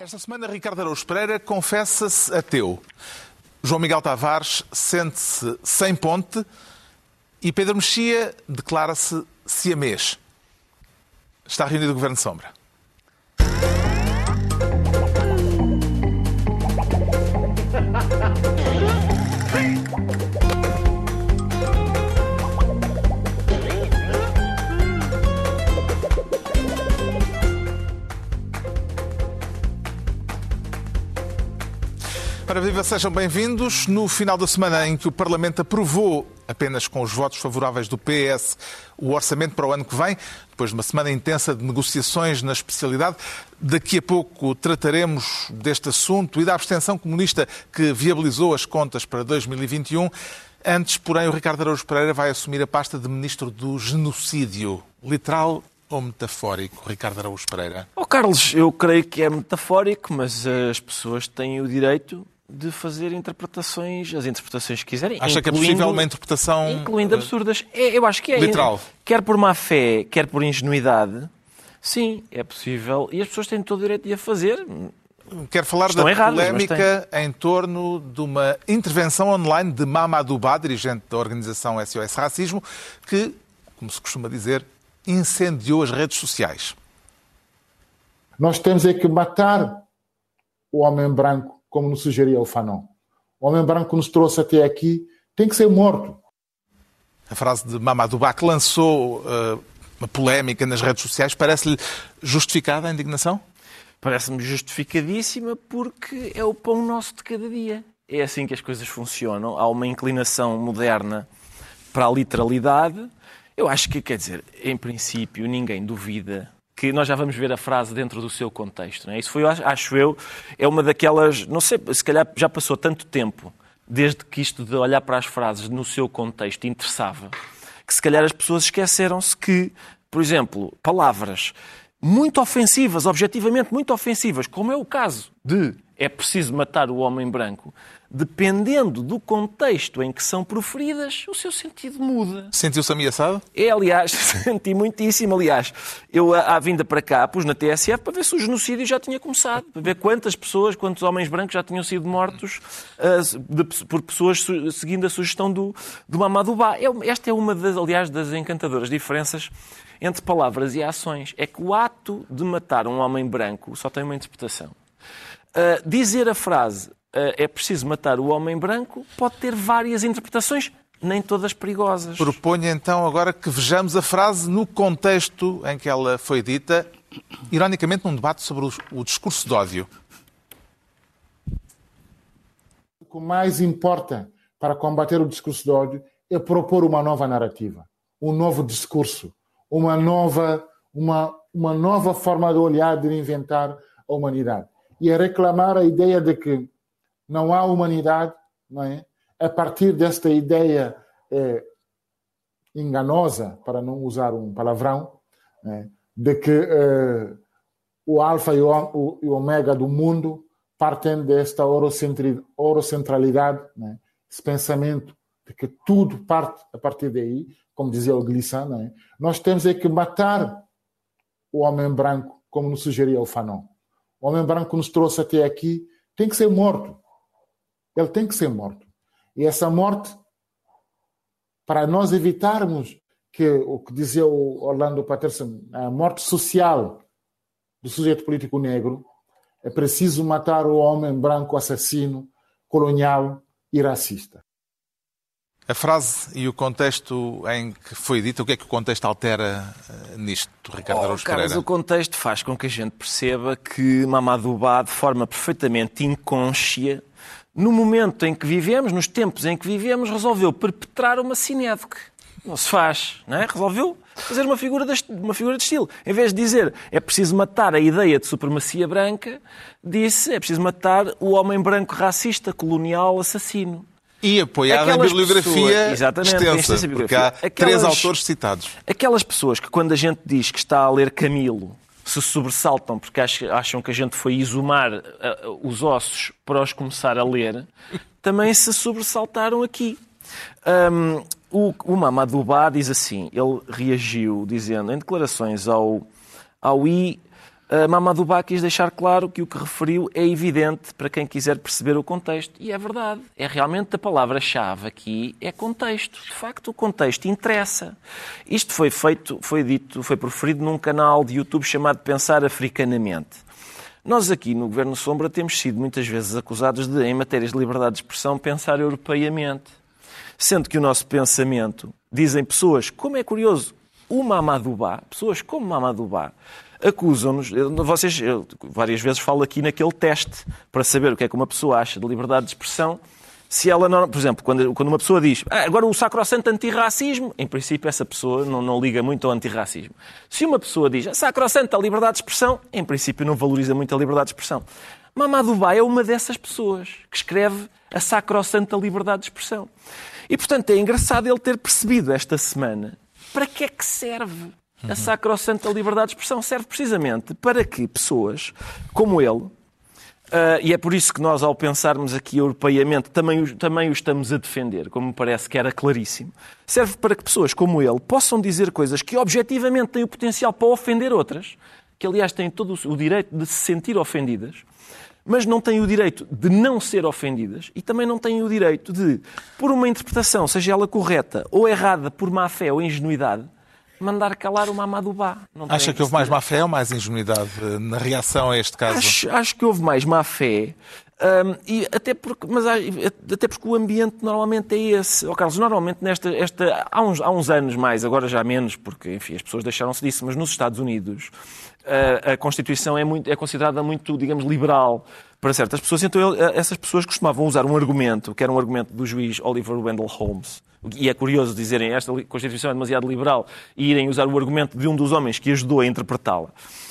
Esta semana, Ricardo Araújo Pereira confessa-se ateu. João Miguel Tavares sente-se sem ponte e Pedro Mexia declara-se siamês. Está reunido o Governo de Sombra. Para viva, sejam bem-vindos. No final da semana em que o Parlamento aprovou, apenas com os votos favoráveis do PS, o orçamento para o ano que vem, depois de uma semana intensa de negociações na especialidade, daqui a pouco trataremos deste assunto e da abstenção comunista que viabilizou as contas para 2021. Antes, porém, o Ricardo Araújo Pereira vai assumir a pasta de Ministro do Genocídio. Literal ou metafórico, Ricardo Araújo Pereira? Oh, Carlos, eu creio que é metafórico, mas as pessoas têm o direito de fazer interpretações, as interpretações que quiserem. Acha que é possível uma interpretação... Incluindo absurdas. É, eu acho que é. Literal. Quer por má fé, quer por ingenuidade, sim, é possível. E as pessoas têm todo o direito de a fazer. Quero falar Estão da erradas, polémica em torno de uma intervenção online de Mamadou Ba, dirigente da organização SOS Racismo, que, como se costuma dizer, incendiou as redes sociais. Nós temos é que matar o homem branco, como nos sugeria o Fanon. O homem branco que nos trouxe até aqui tem que ser morto. A frase de Mamadou que lançou uh, uma polémica nas redes sociais, parece-lhe justificada a indignação? Parece-me justificadíssima porque é o pão nosso de cada dia. É assim que as coisas funcionam. Há uma inclinação moderna para a literalidade. Eu acho que, quer dizer, em princípio, ninguém duvida que nós já vamos ver a frase dentro do seu contexto. É? Isso foi, acho eu, é uma daquelas. Não sei, se calhar já passou tanto tempo desde que isto de olhar para as frases no seu contexto interessava, que se calhar as pessoas esqueceram-se que, por exemplo, palavras muito ofensivas, objetivamente muito ofensivas, como é o caso de é preciso matar o homem branco, dependendo do contexto em que são proferidas, o seu sentido muda. Sentiu-se ameaçado? É, aliás, senti muitíssimo. Aliás, eu, à vinda para cá, pus na TSF para ver se o genocídio já tinha começado, para ver quantas pessoas, quantos homens brancos já tinham sido mortos uh, de, por pessoas seguindo a sugestão do, do Mamadou Ba. É, esta é uma, das, aliás, das encantadoras diferenças entre palavras e ações. É que o ato de matar um homem branco só tem uma interpretação. Uh, dizer a frase uh, é preciso matar o homem branco pode ter várias interpretações, nem todas perigosas. Proponho então agora que vejamos a frase no contexto em que ela foi dita, ironicamente num debate sobre o, o discurso de ódio. O que mais importa para combater o discurso de ódio é propor uma nova narrativa, um novo discurso, uma nova, uma, uma nova forma de olhar, de inventar a humanidade e a reclamar a ideia de que não há humanidade, não é? A partir desta ideia é, enganosa, para não usar um palavrão, é? de que é, o alfa e o, o, do mundo partem desta orocentralidade, é? esse pensamento de que tudo parte a partir daí, como dizia o Glissant, é? nós temos é que matar o homem branco, como nos sugeria o Fanon. O homem branco nos trouxe até aqui tem que ser morto. Ele tem que ser morto. E essa morte, para nós evitarmos que o que dizia o Orlando Patterson, a morte social do sujeito político negro, é preciso matar o homem branco assassino, colonial e racista. A frase e o contexto em que foi dita, o que é que o contexto altera uh, nisto, Ricardo oh, Araújo Carlos, Pereira? o contexto faz com que a gente perceba que Mamadou Ba, de forma perfeitamente inconscia, no momento em que vivemos, nos tempos em que vivemos, resolveu perpetrar uma sinédoque. Não se faz, não é? Resolveu fazer uma figura, de, uma figura de estilo. Em vez de dizer é preciso matar a ideia de supremacia branca, disse é preciso matar o homem branco racista, colonial, assassino. E apoiada Aquelas em bibliografia pessoas- extensa, porque há três Aquelas- autores citados. Aquelas pessoas que, quando a gente diz que está a ler Camilo, se sobressaltam porque ach- acham que a gente foi exumar ah, os ossos para os começar a ler, também se sobressaltaram aqui. Hum, o, o Mamadou Ba diz assim, ele reagiu dizendo em declarações ao, ao I Uh, Mamadou quis deixar claro que o que referiu é evidente para quem quiser perceber o contexto. E é verdade. É realmente a palavra-chave aqui é contexto. De facto, o contexto interessa. Isto foi feito, foi dito, foi proferido num canal de YouTube chamado Pensar Africanamente. Nós aqui no Governo Sombra temos sido muitas vezes acusados de, em matérias de liberdade de expressão, pensar europeiamente. Sendo que o nosso pensamento, dizem pessoas, como é curioso, o Mamadou Ba, pessoas como Mamadou Ba, acusam-nos. Vocês, eu, várias vezes falo aqui naquele teste para saber o que é que uma pessoa acha de liberdade de expressão. Se ela não, por exemplo, quando, quando uma pessoa diz ah, agora o sacrosanto antirracismo, em princípio essa pessoa não, não liga muito ao antirracismo. Se uma pessoa diz ah, sacrosanto a liberdade de expressão, em princípio não valoriza muito a liberdade de expressão. Mamadou Ba é uma dessas pessoas que escreve a sacrossanta liberdade de expressão. E, portanto, é engraçado ele ter percebido esta semana para que é que serve a sacrossanta liberdade de expressão serve precisamente para que pessoas como ele, uh, e é por isso que nós, ao pensarmos aqui europeiamente, também, também o estamos a defender, como me parece que era claríssimo, serve para que pessoas como ele possam dizer coisas que objetivamente têm o potencial para ofender outras, que aliás têm todo o direito de se sentir ofendidas, mas não têm o direito de não ser ofendidas e também não têm o direito de, por uma interpretação, seja ela correta ou errada, por má fé ou ingenuidade, mandar calar o Mamadubá. Acha que houve mais má fé ou mais ingenuidade na reação a este caso? Acho, acho que houve mais má fé. Um, e até porque, mas até porque o ambiente normalmente é esse. Oh, Carlos, normalmente nesta, esta, há, uns, há uns anos mais, agora já menos, porque enfim, as pessoas deixaram-se disso, mas nos Estados Unidos a, a Constituição é, muito, é considerada muito, digamos, liberal para certas pessoas. Então ele, essas pessoas costumavam usar um argumento, que era um argumento do juiz Oliver Wendell Holmes, e é curioso dizerem esta Constituição é demasiado liberal e irem usar o argumento de um dos homens que ajudou a interpretá-la.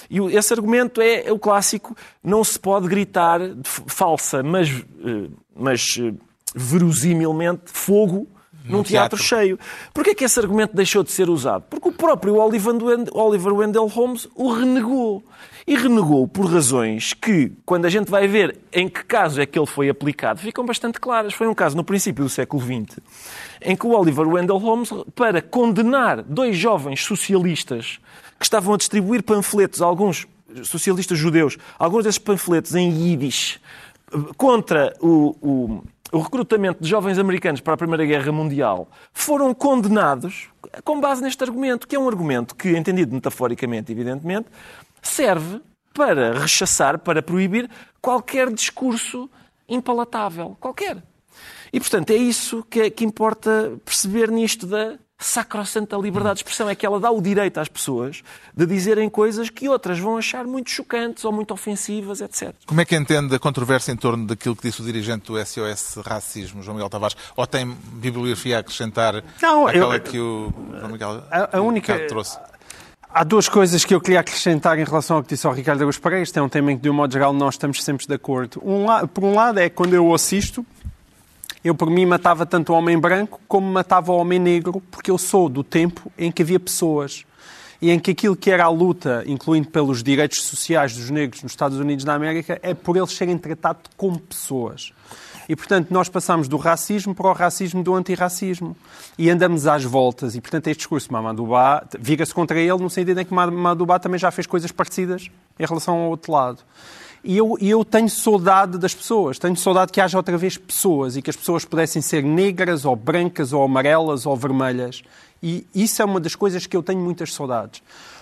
E esse argumento é, é, o clássico: não se pode gritar falsa, mas, eh, mas eh, verosimilmente, fogo num teatro, teatro cheio. Porquê é que esse argumento deixou de ser usado? Porque o próprio Oliver Wendell Holmes o renegou. E renegou por razões que, quando a gente vai ver em que caso é que ele foi aplicado, ficam bastante claras. Foi um caso no princípio do século XX, em que o Oliver Wendell Holmes, para condenar dois jovens socialistas que estavam a distribuir panfletos, alguns socialistas judeus, alguns desses panfletos em Yiddish, contra o, o o recrutamento de jovens americanos para a Primeira Guerra Mundial foram condenados com base neste argumento, que é um argumento que, entendido metaforicamente, evidentemente, serve para rechaçar, para proibir qualquer discurso impalatável. Qualquer. E, portanto, é isso que, é, que importa perceber nisto da sacrossanta liberdade de expressão. É que ela dá o direito às pessoas de dizerem coisas que outras vão achar muito chocantes ou muito ofensivas, etc. Como é que entende a controvérsia em torno daquilo que disse o dirigente do SOS Racismo, João Miguel Tavares? Ou tem bibliografia a acrescentar Não, aquela eu, que o João Miguel a, a única, trouxe? Há duas coisas que eu queria acrescentar em relação ao que disse o Ricardo Agus Pereira. Este é um tema em que, de um modo geral, nós estamos sempre de acordo. Um, por um lado, é quando eu assisto, eu, por mim, matava tanto o homem branco como matava o homem negro, porque eu sou do tempo em que havia pessoas e em que aquilo que era a luta, incluindo pelos direitos sociais dos negros nos Estados Unidos da América, é por eles serem tratados como pessoas. E, portanto, nós passamos do racismo para o racismo do antirracismo. E andamos às voltas. E, portanto, este discurso de Mamadouba vira-se contra ele no sentido em que Mamadouba também já fez coisas parecidas em relação ao outro lado. E eu, eu tenho saudade das pessoas, tenho saudade que haja outra vez pessoas e que as pessoas pudessem ser negras ou brancas ou amarelas ou vermelhas. E isso é uma das coisas que eu tenho muitas saudades.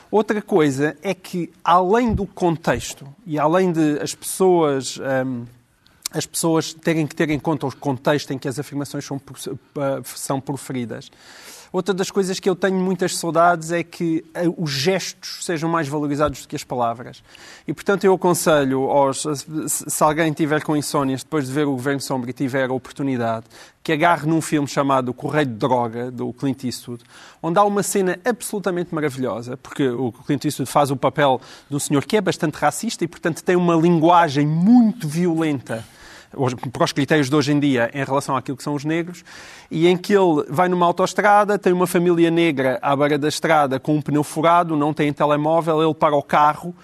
Outra coisa é que, além do contexto e além de as pessoas. Hum, as pessoas terem que ter em conta o contexto em que as afirmações são, eh, são proferidas. Outra das coisas que eu tenho muitas saudades é que eh, os gestos sejam mais valorizados do que as palavras. E, portanto, eu aconselho, aos, se alguém tiver com insónias depois de ver o Governo Sombra e tiver a oportunidade, que agarre num filme chamado Correio de Droga, do Clint Eastwood, onde há uma cena absolutamente maravilhosa, porque o Clint Eastwood faz o papel de um senhor que é bastante racista e, portanto, tem uma linguagem muito violenta para os critérios de hoje em dia em relação àquilo que são os negros, e em que ele vai numa autoestrada, tem uma família negra à beira da estrada com um pneu furado, não tem telemóvel, ele para o carro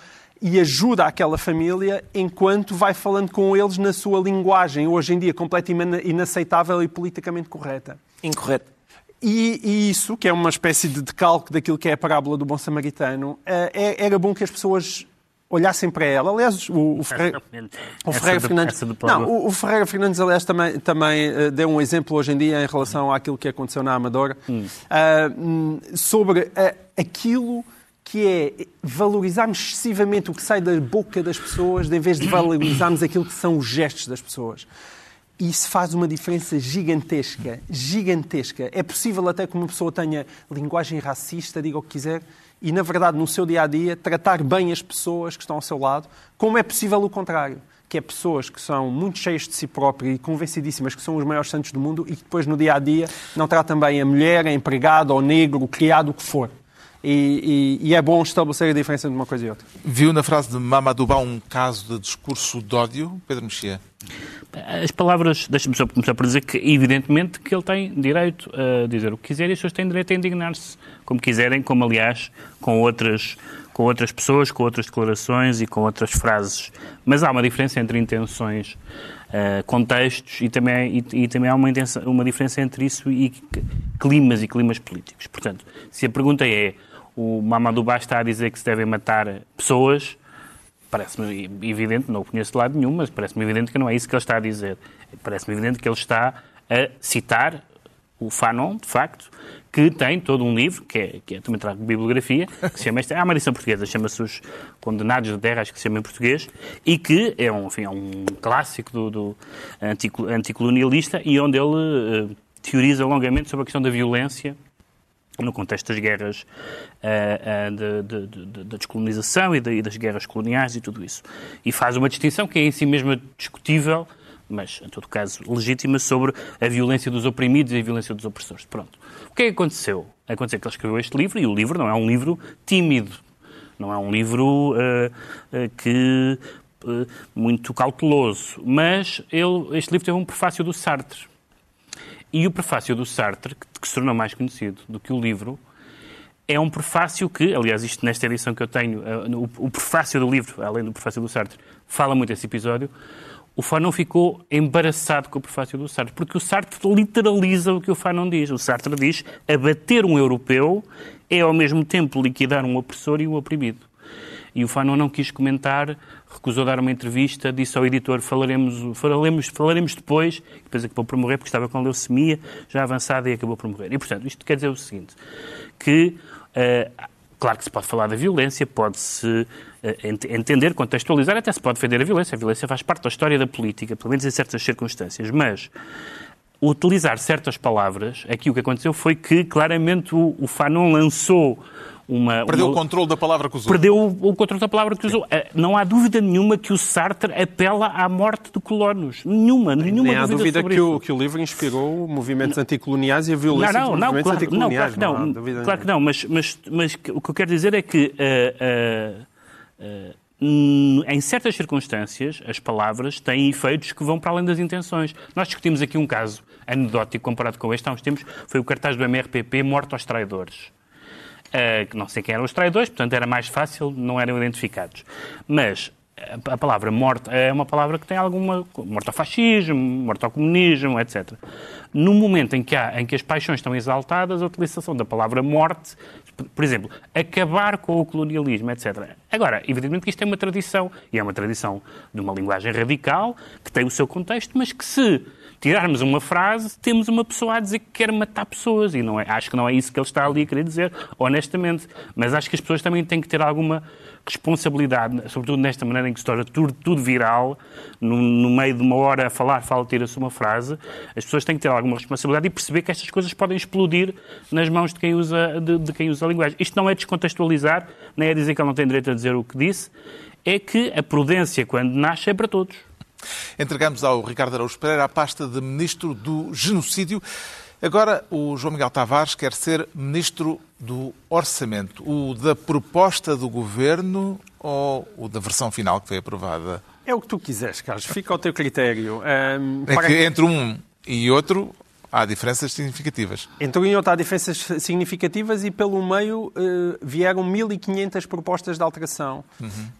e ajuda aquela família enquanto vai falando com eles na sua linguagem, hoje em dia completamente inaceitável e politicamente correta. Incorreto. E, e, isso, que é uma espécie de decalque daquilo que é a parábola do bom samaritano, eh, é, era bom que as pessoas olhassem para ela. Aliás, o, o Ferreira, o Ferreira Fernandes. Não, o, o Ferreira Fernandes, aliás, também, também eh, deu um exemplo hoje em dia em relação àquilo que aconteceu na Amadora, hum, sobre ah, aquilo que é valorizarmos excessivamente o que sai da boca das pessoas, em vez de valorizarmos aquilo que são os gestos das pessoas. Isso faz uma diferença gigantesca, gigantesca. É possível até que uma pessoa tenha linguagem racista, diga o que quiser, e na verdade no seu dia a dia tratar bem as pessoas que estão ao seu lado, como é possível o contrário, que é pessoas que são muito cheias de si próprias e convencidíssimas que são os maiores santos do mundo e que depois no dia a dia não tratam bem a mulher, a empregada, o negro, o criado, o que for. E, e- e é bom estabelecer a diferença entre uma coisa e outra. Viu na frase de Mamadou Ba um caso de discurso de ódio, Pedro Mexia? As palavras, deixa-me só começar por dizer que, evidentemente, que ele tem direito a dizer o que quiser e as pessoas têm direito a indignar-se como quiserem, como, aliás, com outras, com outras pessoas, com outras declarações e com outras frases. Mas há uma diferença entre intenções, eh, contextos e também, e, e também há uma, intenção- uma diferença entre isso e climas e climas políticos. Portanto, se a pergunta é o Mamadou Ba está a dizer que se devem matar pessoas, Parece-me evidente, não o conheço de lado nenhum, mas parece-me evidente que não é isso que ele está a dizer. Parece-me evidente que ele está a citar o Fanon, de facto, que tem todo um livro, que é, que é também trago bibliografia, que se chama, esta, há uma edição portuguesa, chama-se Os Condenados de Terra, acho que se chama em português, e que é um, enfim, é um clássico do, do antico- anticolonialista e onde ele eh, teoriza longamente sobre a questão da violência no contexto das guerras ah, de- de- de- da descolonização e, e das guerras coloniais e tudo isso. E faz uma distinção que é em si mesma discutível, mas, em todo caso, legítima, sobre a violência dos oprimidos e a violência dos opressores. Pronto. O que é que aconteceu? Aconteceu que ele escreveu este livro e o livro não é um livro tímido. Não é um livro ah, ah, que muito cauteloso. Mas ele, este livro teve um prefácio do Sartre. E o prefácio do Sartre, que, que se tornou mais conhecido do que o livro, é um prefácio que, aliás, isto nesta edição que eu tenho, eh, o, o prefácio do livro, além do prefácio do Sartre, fala muito esse episódio. O Fanon ficou embaraçado com o prefácio do Sartre, porque o Sartre literaliza o que o Fanon diz. O Sartre diz: abater um europeu é ao mesmo tempo liquidar um opressor e um oprimido. E o Fanon não quis comentar, recusou dar uma entrevista, disse ao editor falaremos, falaremos, falaremos depois, depois acabou por morrer porque estava com leucemia já avançada e acabou por morrer. E, portanto, isto quer dizer o seguinte, que, eh, claro que se pode falar da violência, pode-se eh, ent- entender, contextualizar, até se pode defender a violência. A violência faz parte da história da política, pelo menos em certas circunstâncias, mas utilizar certas palavras, aqui o que aconteceu foi que claramente o, o Fanon lançou uma... Perdeu uma- o controle da palavra que usou. perdeu o, o controle da palavra que usou. Eh, Não há dúvida nenhuma que o Sartre apela à morte de colonos. Nenhuma, nenhuma Nem há dúvida, dúvida sobre que isso. o, que o livro inspirou movimentos anticoloniais e a Não, violência não, dos não, movimentos claro, não, anticoloniais. claro que não. há dúvida claro que não, mas, mas, mas o que eu quero dizer é que eh, eh, hum, em certas circunstâncias as palavras têm efeitos que vão para além das intenções. Nós discutimos aqui um caso anedótico comparado com este há uns tempos, foi o cartaz do MRPP Morto aos Traidores. Uh, que não sei quem eram os traidores, portanto era mais fácil, não eram identificados. Mas a, a palavra morte é uma palavra que tem alguma. morte ao fascismo, morte ao comunismo, etc. No momento em que, há, em que as paixões estão exaltadas, a utilização da palavra morte, por exemplo, acabar com o colonialismo, etc. Agora, evidentemente que isto é uma tradição, e é uma tradição de uma linguagem radical, que tem o seu contexto, mas que se tirarmos uma frase, temos uma pessoa a dizer que quer matar pessoas. E não é, acho que não é isso que ele está ali a querer dizer, honestamente. Mas acho que as pessoas também têm que ter alguma responsabilidade, sobretudo nesta maneira em que se torna tudo, tudo viral, no, no meio de uma hora a falar, fala, tira-se uma frase. As pessoas têm que ter alguma responsabilidade e perceber que estas coisas podem explodir nas mãos de quem usa, de, de quem usa a linguagem. Isto não é descontextualizar, nem é dizer que ele não tem direito a dizer o que disse, é que a prudência, quando nasce, é para todos. Entregamos ao Ricardo Araújo Pereira a pasta de Ministro do Genocídio. Agora, o João Miguel Tavares quer ser Ministro do Orçamento. O da proposta do Governo ou o da versão final que foi aprovada? É o que tu quiseres, Carlos. Fica ao teu critério. Ahm, É para- que entre um e outro há diferenças significativas. Entre um e outro há diferenças significativas e pelo meio eh, vieram 1.500 propostas de alteração,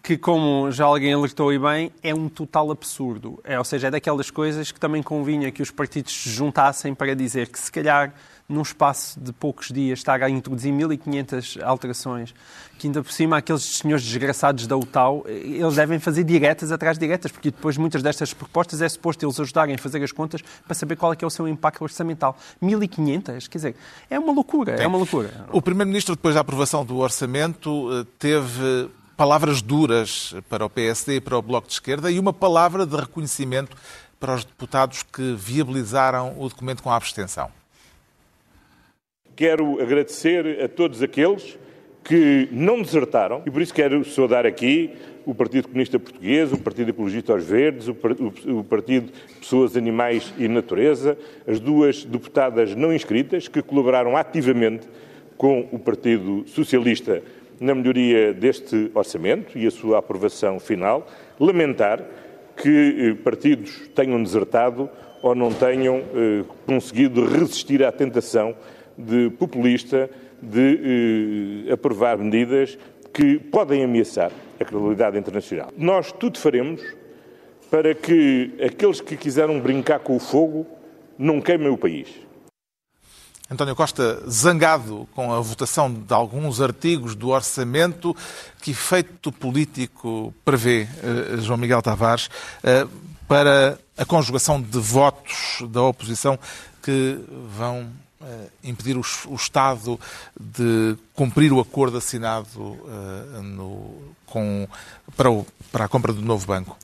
que, como já alguém alertou e bem, é um total absurdo. É, ou seja, é daquelas coisas que também convinha que os partidos se juntassem para dizer que, se calhar, num espaço de poucos dias, estar a introduzir 1.500 alterações, que ainda por cima aqueles senhores desgraçados da UTAU, eles devem fazer diretas atrás de diretas, porque depois muitas destas propostas é suposto eles ajudarem a fazer as contas para saber qual é que é o seu impacto orçamental. 1.500, quer dizer, é uma loucura, é uma loucura. O Primeiro-Ministro, depois da aprovação do orçamento, eh, teve palavras duras para o PSD e para o Bloco de Esquerda e uma palavra de reconhecimento para os deputados que viabilizaram o documento com a abstenção. Quero agradecer a todos aqueles que não desertaram e por isso quero saudar aqui o Partido Comunista Português, o Partido Ecologista aos Verdes, o Partido Pessoas, Animais e Natureza, as duas deputadas não inscritas que colaboraram ativamente com o Partido Socialista na melhoria deste orçamento e a sua aprovação final. Lamentar que eh, partidos tenham desertado ou não tenham eh, conseguido resistir à tentação de populista de eh, aprovar medidas que podem ameaçar a credibilidade internacional. Nós tudo faremos para que aqueles que quiseram brincar com o fogo não queimem o país. António Costa, zangado com a votação de alguns artigos do orçamento, que efeito político prevê uh, João Miguel Tavares uh, para a conjugação de votos da oposição que vão impedir o, o, Estado de cumprir o acordo assinado no, com, para, o, para a compra do novo banco?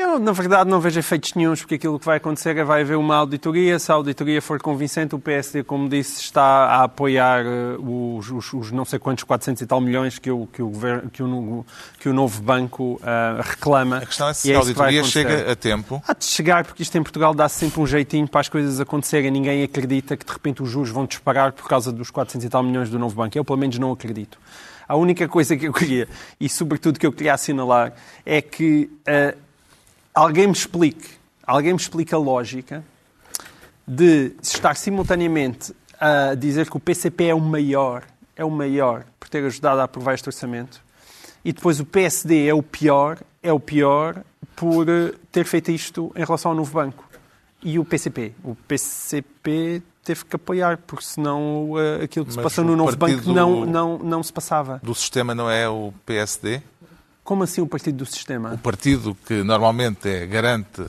Eu, na verdade, não vejo efeitos nenhums, porque aquilo que vai acontecer é vai haver uma auditoria. Se a auditoria for convincente, o PSD, como disse, está a apoiar uh, os, os, os, não sei quantos 400 e tal milhões que o, que o, governo, que o, que o novo banco uh, reclama. A questão é se é a auditoria chega a tempo. Há de chegar, porque isto em Portugal dá -se sempre um jeitinho para as coisas acontecerem. Ninguém acredita que, de repente, os juros vão disparar por causa dos 400 e tal milhões do novo banco. Eu, pelo menos, não acredito. A única coisa que eu queria, e sobretudo que eu queria assinalar, é que... Uh, alguém me explique, alguém me explique a lógica de estar simultaneamente a dizer que o PCP é o maior, é o maior por ter ajudado a aprovar este orçamento, e depois o PSD é o pior, é o pior por eh, ter feito isto em relação ao novo banco. E o PCP? O PCP teve que apoiar, porque senão uh, aquilo que Mas se passou no novo banco não, não, não se passava. Do sistema não é o PSD? Como assim o partido do sistema? O partido que normalmente é garante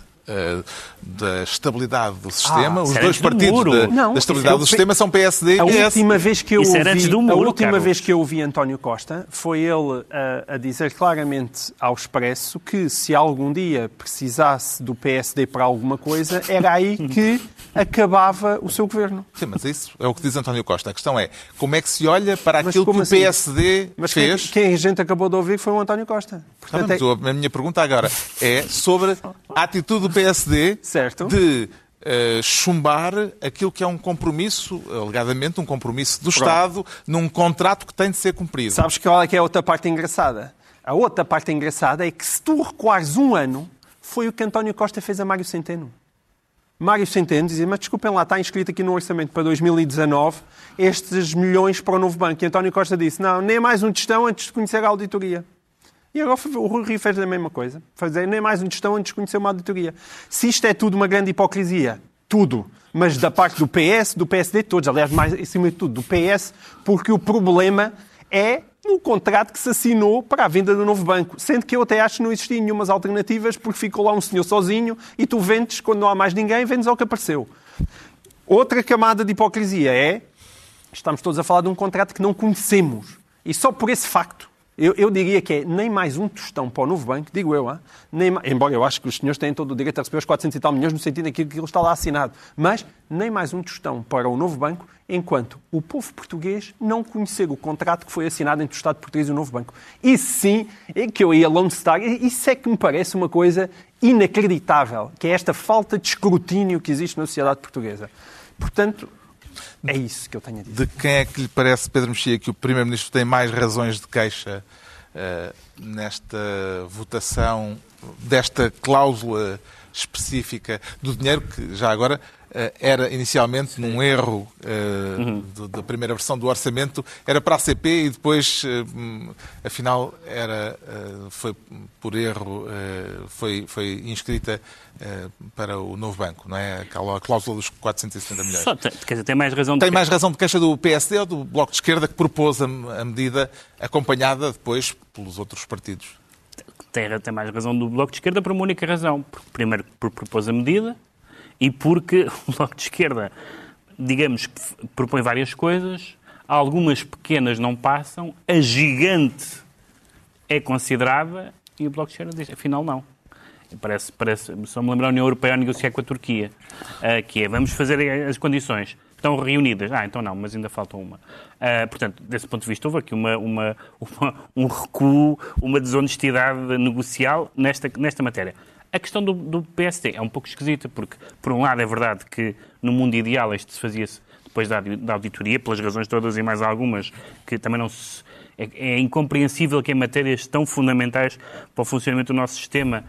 da estabilidade do sistema. Ah, Os dois partidos da, não, da, estabilidade do sistema são PSD a e PS. Última vez que eu ouvi, muro, a última Carlos. vez que eu ouvi António Costa foi ele a, a dizer claramente ao Expresso que se algum dia precisasse do PSD para alguma coisa, era aí que acabava o seu governo. Sim, mas isso é o que diz António Costa. A questão é como é que se olha para Mas aquilo que o assim? PSD Mas quem, fez. quem a gente acabou de ouvir foi o António Costa. Portanto, mas a minha pergunta agora é sobre a atitude do PSD Certo. de eh, chumbar aquilo que é um compromisso, alegadamente um compromisso do Estado, num contrato que tem de ser cumprido. Sabes qual é que é a outra parte engraçada? A outra parte engraçada é que se tu recuares um ano, foi o que António Costa fez a Mário Centeno. Mário Centeno dizia, mas desculpem lá, está inscrito aqui no orçamento para 2019 estes milhões para o novo banco. E António Costa disse, não, nem mais um tostão antes de conhecer a auditoria. E agora o Rui Rio fez a mesma coisa. Fazer nem mais um tostão antes de conhecer uma auditoria. Se isto é tudo uma grande hipocrisia, tudo, mas da parte do PS, do PSD, todos, aliás, mais acima de tudo, do PS, porque o problema é no contrato que se assinou para a venda do novo banco. Sendo que eu até acho que não existiam nenhumas alternativas, porque ficou lá um senhor sozinho e tu vendes, quando não há mais ninguém, vendes ao que apareceu. Outra camada de hipocrisia é, estamos todos a falar de um contrato que não conhecemos. E só por esse facto, eu, eu diria que é nem mais um tostão para o novo banco, digo eu, nem, embora eu acho que os senhores têm todo o direito a receber os 400 e tal milhões no sentido em que está lá assinado, mas nem mais um tostão para o novo banco, enquanto o povo português não conhecer o contrato que foi assinado entre o Estado português e o novo banco. Isso sim é que eu ia Lone Star, isso é que me parece uma coisa inacreditável, que é esta falta de escrutínio que existe na sociedade portuguesa. Portanto, é isso que eu tenho a dizer. De quem é que lhe parece, Pedro Mexia, que o Primeiro-Ministro tem mais razões de queixa eh, nesta votação desta cláusula específica do dinheiro que, já agora, era inicialmente num erro eh, Uhum. do- da primeira versão do orçamento, era para a CP e depois, eh, hum, afinal, era, eh, foi por erro, eh, foi, foi inscrita eh, para o novo banco, não é? Aquela cláusula dos 460 milhões. Só, tem- quer dizer, tem mais razão de Tem mais razão de queixa do PSD ou do Bloco de Esquerda que propôs a, a medida acompanhada depois pelos outros partidos? tem, tem mais razão do Bloco de Esquerda por uma única razão. Primeiro, por propôs a medida e porque o Bloco de Esquerda, digamos propõe várias coisas, algumas pequenas não passam, a gigante é considerada e o Bloco de Esquerda diz, afinal não. Parece, parece, só me lembrar a União Europeia a negociar com a Turquia, ah, que é, vamos fazer as condições. Estão reunidas. Ah, então não, mas ainda falta uma. Ah, portanto, desse ponto de vista, houve aqui uma, uma, uma- um recuo, uma desonestidade negocial nesta, nesta matéria. A questão do, do PSD é um pouco esquisita, porque, por um lado, é verdade que no mundo ideal isto se fazia-se depois da, da auditoria, pelas razões todas e mais algumas, que também não se. É, é incompreensível que em matérias tão fundamentais para o funcionamento do nosso sistema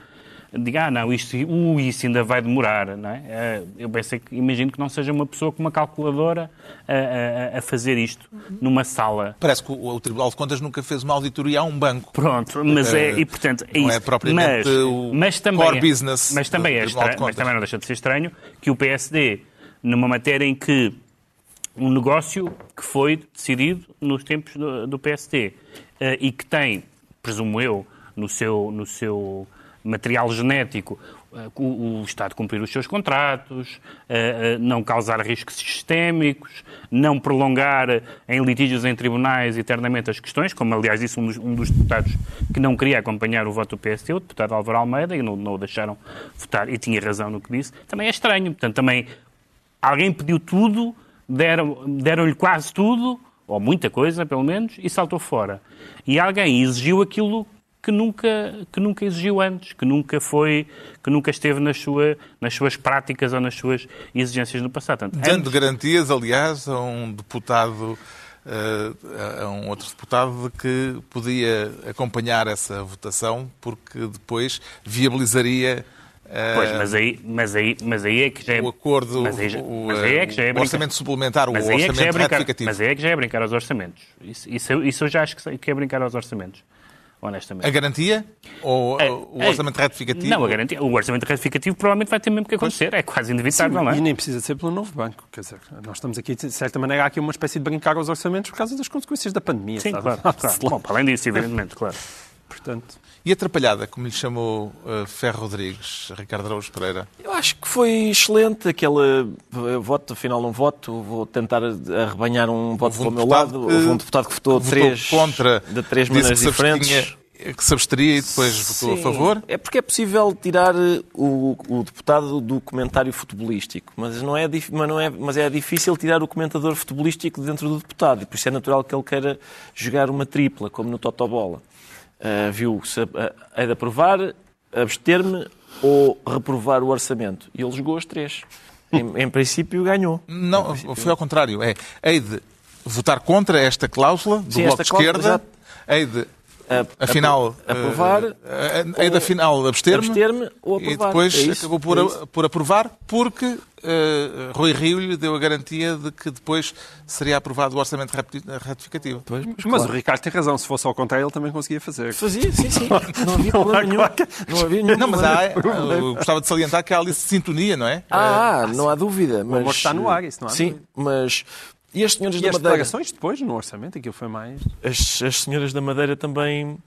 diga, ah, não, isto, uh, isso ainda vai demorar, não é? Eh, Eu pensei que, imagino que não seja uma pessoa com uma calculadora a, a- a fazer isto numa sala. Parece que o, o Tribunal de Contas nunca fez uma auditoria a um banco. Pronto, mas é, Eh, e portanto, é não isso. é propriamente mas, o mas também core é- business Mas também, é estranho, mas também não deixa de ser estranho que o PSD, numa matéria em que um negócio que foi decidido nos tempos do, do PSD eh, e que tem, presumo eu, no seu, no seu material genético eh, o, Estado cumprir os seus contratos, eh, eh, não causar riscos sistémicos, não prolongar em litígios em tribunais eternamente as questões, como aliás disse um dos, um dos deputados que não queria acompanhar o voto do PSD, o deputado Álvaro Almeida, e não, não o deixaram votar, e tinha razão no que disse, também é estranho. Portanto, também alguém pediu tudo, deram- deram-lhe quase tudo, ou muita coisa, pelo menos, e saltou fora. E alguém exigiu aquilo que nunca, que nunca exigiu antes, que nunca foi, que nunca esteve nas, sua, nas suas práticas ou nas suas exigências no passado. Portanto, Dando antes- garantias, aliás, a um deputado, eh, a um outro deputado, de que podia acompanhar essa votação, porque depois viabilizaria eh, Pois, mas aí, mas aí, mas aí é que já é... o acordo, mas aí, o, mas aí é que já é o brincar- orçamento suplementar, o Mas é é orçamento brincar, retificativo. mas aí é que já é brincar aos orçamentos. Isso, isso, eu- isso eu já acho que é brincar aos orçamentos, honestamente. A garantia ou É, o é, orçamento retificativo? Não, a garantia. O orçamento retificativo provavelmente vai ter mesmo que acontecer. É quase inevitável, não é? E nem precisa ser pelo novo banco. Quer dizer, nós estamos aqui, de certa maneira, há aqui uma espécie de brincar aos orçamentos por causa das consequências da pandemia. Sim, sabe? claro. claro. Bom, além disso, evidentemente, claro. Portanto, E atrapalhada, como lhe chamou eh, Ferro Rodrigues, Ricardo Araújo Pereira? Eu acho que foi excelente aquele eh, voto, afinal não voto, vou tentar arrebanhar um voto Houve para um o meu lado. que Houve um deputado que votou, votou três, contra, de três maneiras diferentes. abstinha- que se absteria e depois votou a favor. É porque é possível tirar eh, o, o deputado do comentário futebolístico, mas, não é, mas, não é, mas é difícil tirar o comentador futebolístico dentro do deputado, e por isso é natural que ele queira jogar uma tripla, como no Totobola. Uh, viu se uh, hei de aprovar, abster-me ou reprovar o orçamento. E ele jogou as três. Em, em princípio, ganhou. Não, foi ao contrário. É, hei de votar contra esta cláusula do Sim, Bloco de cláusula, Esquerda, exato. hei de, A- afinal, apro- aprovar, eh, eh, hei de, afinal, abster-me, abster-me ou e aprovar. depois É isso, acabou por, é a- por aprovar, porque eh, Rui Rio lhe deu a garantia de que depois seria aprovado o orçamento retificativo. Pois, mas mas claro. o Ricardo tem razão. Se fosse ao contrário, ele também conseguia fazer. Fazia, sim, sim. Não havia problema nenhum. Não havia nenhum Não, mas há, problema. eu gostava de salientar que há ali sintonia, não é? Ah, não há dúvida. Mas, amor está no ar, isso não há Sim, dúvida. mas... E as senhoras E da as Madeira? declarações depois, no orçamento, aquilo foi mais... As, as senhoras da Madeira também...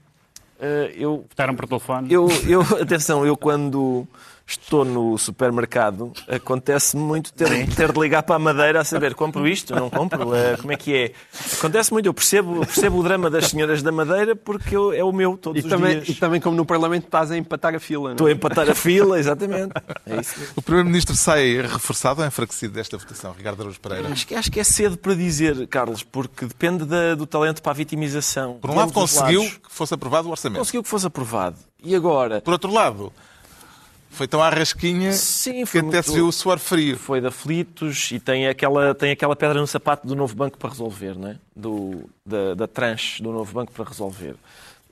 eh, eu, Votaram por telefone. eu, eu, atenção, eu quando estou no supermercado, acontece muito ter, ter de ligar para a Madeira a saber, compro isto, não compro, Eh, como é que é? Acontece muito, eu percebo, percebo o drama das senhoras da Madeira porque eu- é o meu todos E os também, dias. e também, como no Parlamento, estás a empatar a fila. não é? Estou a empatar a fila, exatamente. É isso mesmo. O Primeiro-Ministro sai reforçado ou enfraquecido desta votação, Ricardo Araújo Pereira? Acho que, acho que é cedo para dizer, Carlos, porque depende da- do talento para a vitimização. Por um lado, conseguiu lados. que fosse aprovado o orçamento. Conseguiu que fosse aprovado. E agora? Por outro lado, foi tão à rasquinha Sim, que até muito- se viu o suor frio. Foi de aflitos e tem aquela, tem aquela pedra no sapato do novo banco para resolver, não é? Do, da, da tranche do novo banco para resolver.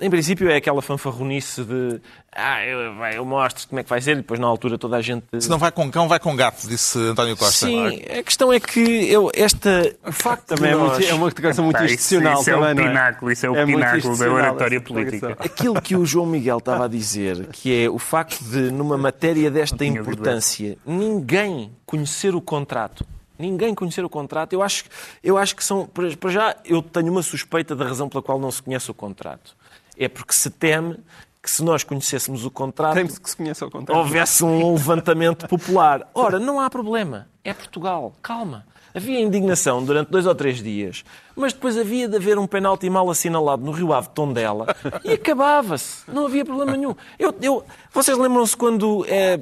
Em princípio é aquela fanfarronice de ah, eu, eu mostro como é que vai ser e depois na altura toda a gente... Se não vai com cão, vai com gato, disse António Costa. Sim, a questão é que eu, esta, o facto Também é, muito, é uma declaração muito Pá, isso, institucional isso é também, o não é? pináculo, isso é o É pináculo da institucional oratória política. Aquilo que o João Miguel estava a dizer, que é o facto de, numa matéria desta importância, ninguém conhecer o contrato. Ninguém conhecer o contrato. Eu acho, eu acho que são. Para já, eu tenho uma suspeita da razão pela qual não se conhece o contrato. É porque se teme que se nós conhecêssemos o contrato, que se conheça ao contrário. houvesse um levantamento popular. Ora, não há problema. É Portugal. Calma. Havia indignação durante dois ou três dias, mas depois havia de haver um penalti mal assinalado no Rio Ave de Tondela e acabava-se. Não havia problema nenhum. Eu, eu- vocês lembram-se quando, eh,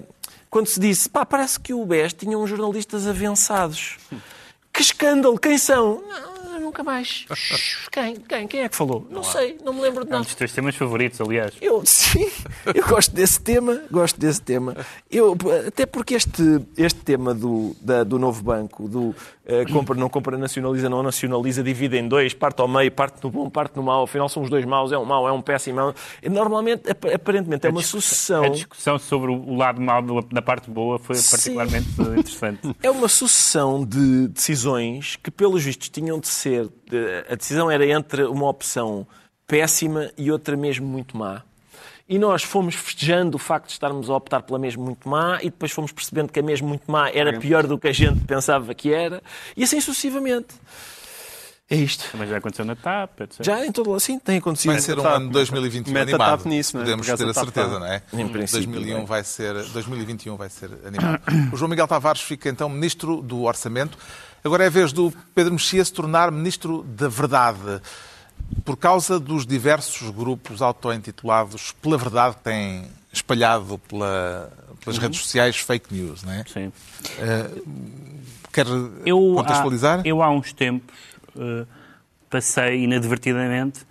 quando se disse pá, parece que o BES tinha uns jornalistas avançados. Que escândalo! Quem são? Não, nunca mais. Quem? Quem? Quem é que falou? Não sei, não me lembro de É um nada. dos teus temas favoritos, aliás. Eu, sim, eu gosto desse tema, gosto desse tema. Eu, até porque este, este tema do, da- do novo banco, do eh, compra, não compra, nacionaliza, não nacionaliza, divide em dois, parte ao meio, parte no bom, parte no mau, afinal são os dois maus, é um mau, é um péssimo. é Normalmente, ap- aparentemente, é uma sucessão. A discussão sobre o lado mau da- parte boa foi Sim. particularmente interessante. É uma sucessão de decisões que, pelos vistos, tinham de ser. Eh, A decisão era entre uma opção péssima e outra mesmo muito má. E nós fomos festejando o facto de estarmos a optar pela mesmo muito má e depois fomos percebendo que a mesmo muito má era pior do que a gente pensava que era e assim sucessivamente. É isto. Mas já aconteceu na TAP, etc. Já em todo lado, sim, tem acontecido. Vai ser um ano 2021 mete a animado. TAP nisso, não é? Podemos ter a certeza, tá. não é? Em princípio, 2001 não é? vai ser, 2021 vai ser animado. O João Miguel Tavares fica então Ministro do Orçamento. Agora é a vez do Pedro Mexia se tornar Ministro da Verdade. Por causa dos diversos grupos auto-intitulados pela verdade que têm espalhado pela- pelas Uhum. redes sociais fake news, não é? Sim. Quer Eu, contextualizar? Há, eu há uns tempos eh, passei inadvertidamente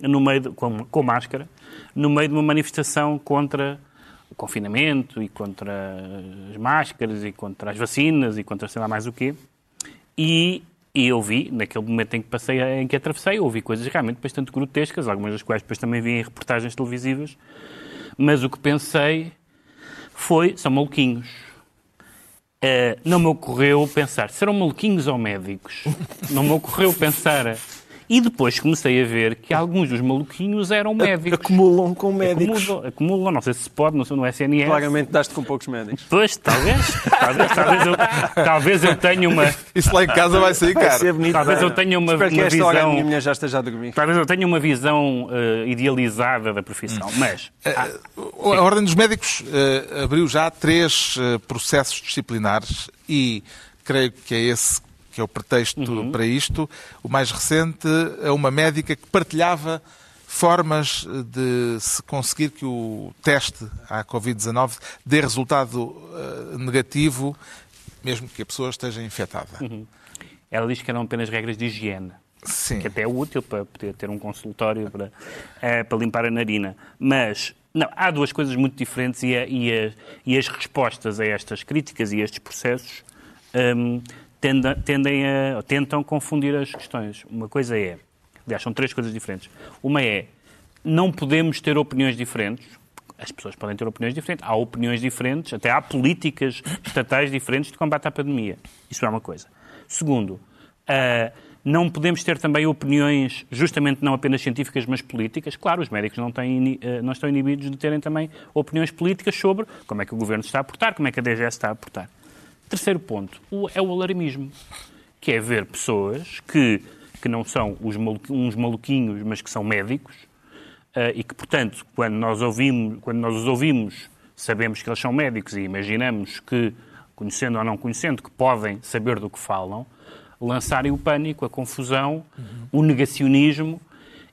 no meio de- com, com máscara no meio de uma manifestação contra o confinamento e contra as máscaras e contra as vacinas e contra sei lá mais o quê. E, e eu vi, naquele momento em que passei, em que atravessei, ouvi coisas realmente bastante grotescas, algumas das quais depois também vi em reportagens televisivas. Mas o que pensei foi, são maluquinhos. Uh, não me ocorreu pensar, serão maluquinhos ou médicos? Não me ocorreu pensar. E depois comecei a ver que alguns dos maluquinhos eram médicos. Acumulam com médicos. Acumulam, acumulam, não sei se se pode, não sei no SNS. Claramente daste com poucos médicos. Pois, talvez. talvez, talvez, eu, talvez eu tenha uma. Isso lá em casa vai sair Vai caro. ser bonito. Talvez eu tenha uma, Espero que uma esta hora a minha visão. mulher já esteja a dormir. Talvez eu tenha uma visão eh, idealizada da profissão. Mas ah, A Ordem dos Médicos eh, abriu já três eh, processos disciplinares e creio que é esse que é o pretexto para isto. O mais recente é uma médica que partilhava formas de se conseguir que o teste à Covid-19 dê resultado eh, negativo, mesmo que a pessoa esteja infectada. ela diz que eram apenas regras de higiene. Sim. que até é útil para poder ter um consultório para, eh, para limpar a narina. Mas, não, há duas coisas muito diferentes e, a- e a- e as respostas a estas críticas e a estes processos hum, tendem, tendem a, tentam confundir as questões. Uma coisa é, aliás, são três coisas diferentes. Uma é, não podemos ter opiniões diferentes, as pessoas podem ter opiniões diferentes, há opiniões diferentes, até há políticas estatais diferentes de combate à pandemia. Isso é uma coisa. Segundo, ah, não podemos ter também opiniões, justamente não apenas científicas, mas políticas. Claro, os médicos não, têm, ah, não estão inibidos de terem também opiniões políticas sobre como é que o governo está a portar, como é que a DGS está a portar. Terceiro ponto o- é o alarmismo, que é ver pessoas que, que não são os uns maluquinhos, mas que são médicos, eh, e que, portanto, quando nós, ouvimos, quando nós os ouvimos, sabemos que eles são médicos e imaginamos que, conhecendo ou não conhecendo, que podem saber do que falam, lançarem o pânico, a confusão, o negacionismo.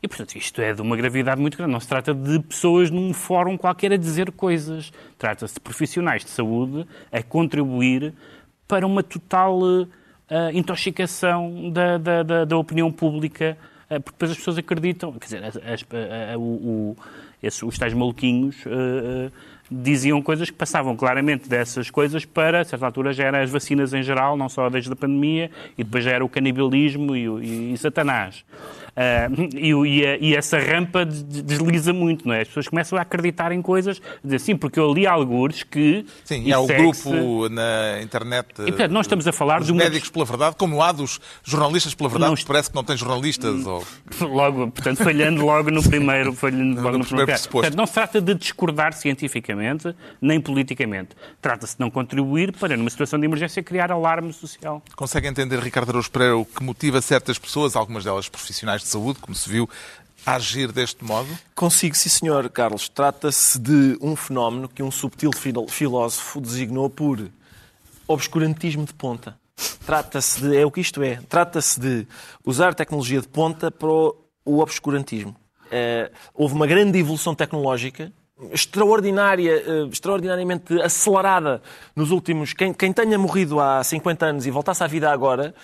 E, portanto, isto é de uma gravidade muito grande. Não se trata de pessoas num fórum qualquer a dizer coisas. Trata-se de profissionais de saúde a contribuir para uma total eh, intoxicação da, da, da, da opinião pública, eh, porque depois as pessoas acreditam. Quer dizer, as- as- a- o, o, os tais maluquinhos eh, diziam coisas que passavam claramente dessas coisas para, a certa altura, já eram as vacinas em geral, não só desde a pandemia, e depois já era o canibalismo e, e- e Satanás. Ah, e, e e essa rampa des- desliza muito, não é? As pessoas começam a acreditar em coisas, assim, porque eu li alguns que. Sim, e há o segue-se- grupo na internet. E, portanto, nós estamos a falar de uma- médicos pela verdade, como há dos jornalistas pela verdade, Não que parece que não tem jornalistas. Ou... Logo, portanto, falhando logo no primeiro, falhando logo no no primeiro. Portanto, não se trata de discordar cientificamente, nem politicamente. Trata-se de não contribuir para, numa situação de emergência, criar alarme social. Consegue entender, Ricardo Araújo Pereira, o que motiva certas pessoas, algumas delas profissionais de saúde, como se viu, agir deste modo? Consigo, sim, senhor, Carlos. Trata-se de um fenómeno que um subtil filósofo designou por obscurantismo de ponta. Trata-se de. É o que isto é. Trata-se de usar tecnologia de ponta para o, o obscurantismo. Eh, houve uma grande evolução tecnológica, extraordinária, eh, extraordinariamente acelerada nos últimos. Quem, quem tenha morrido há 50 anos e voltasse à vida agora.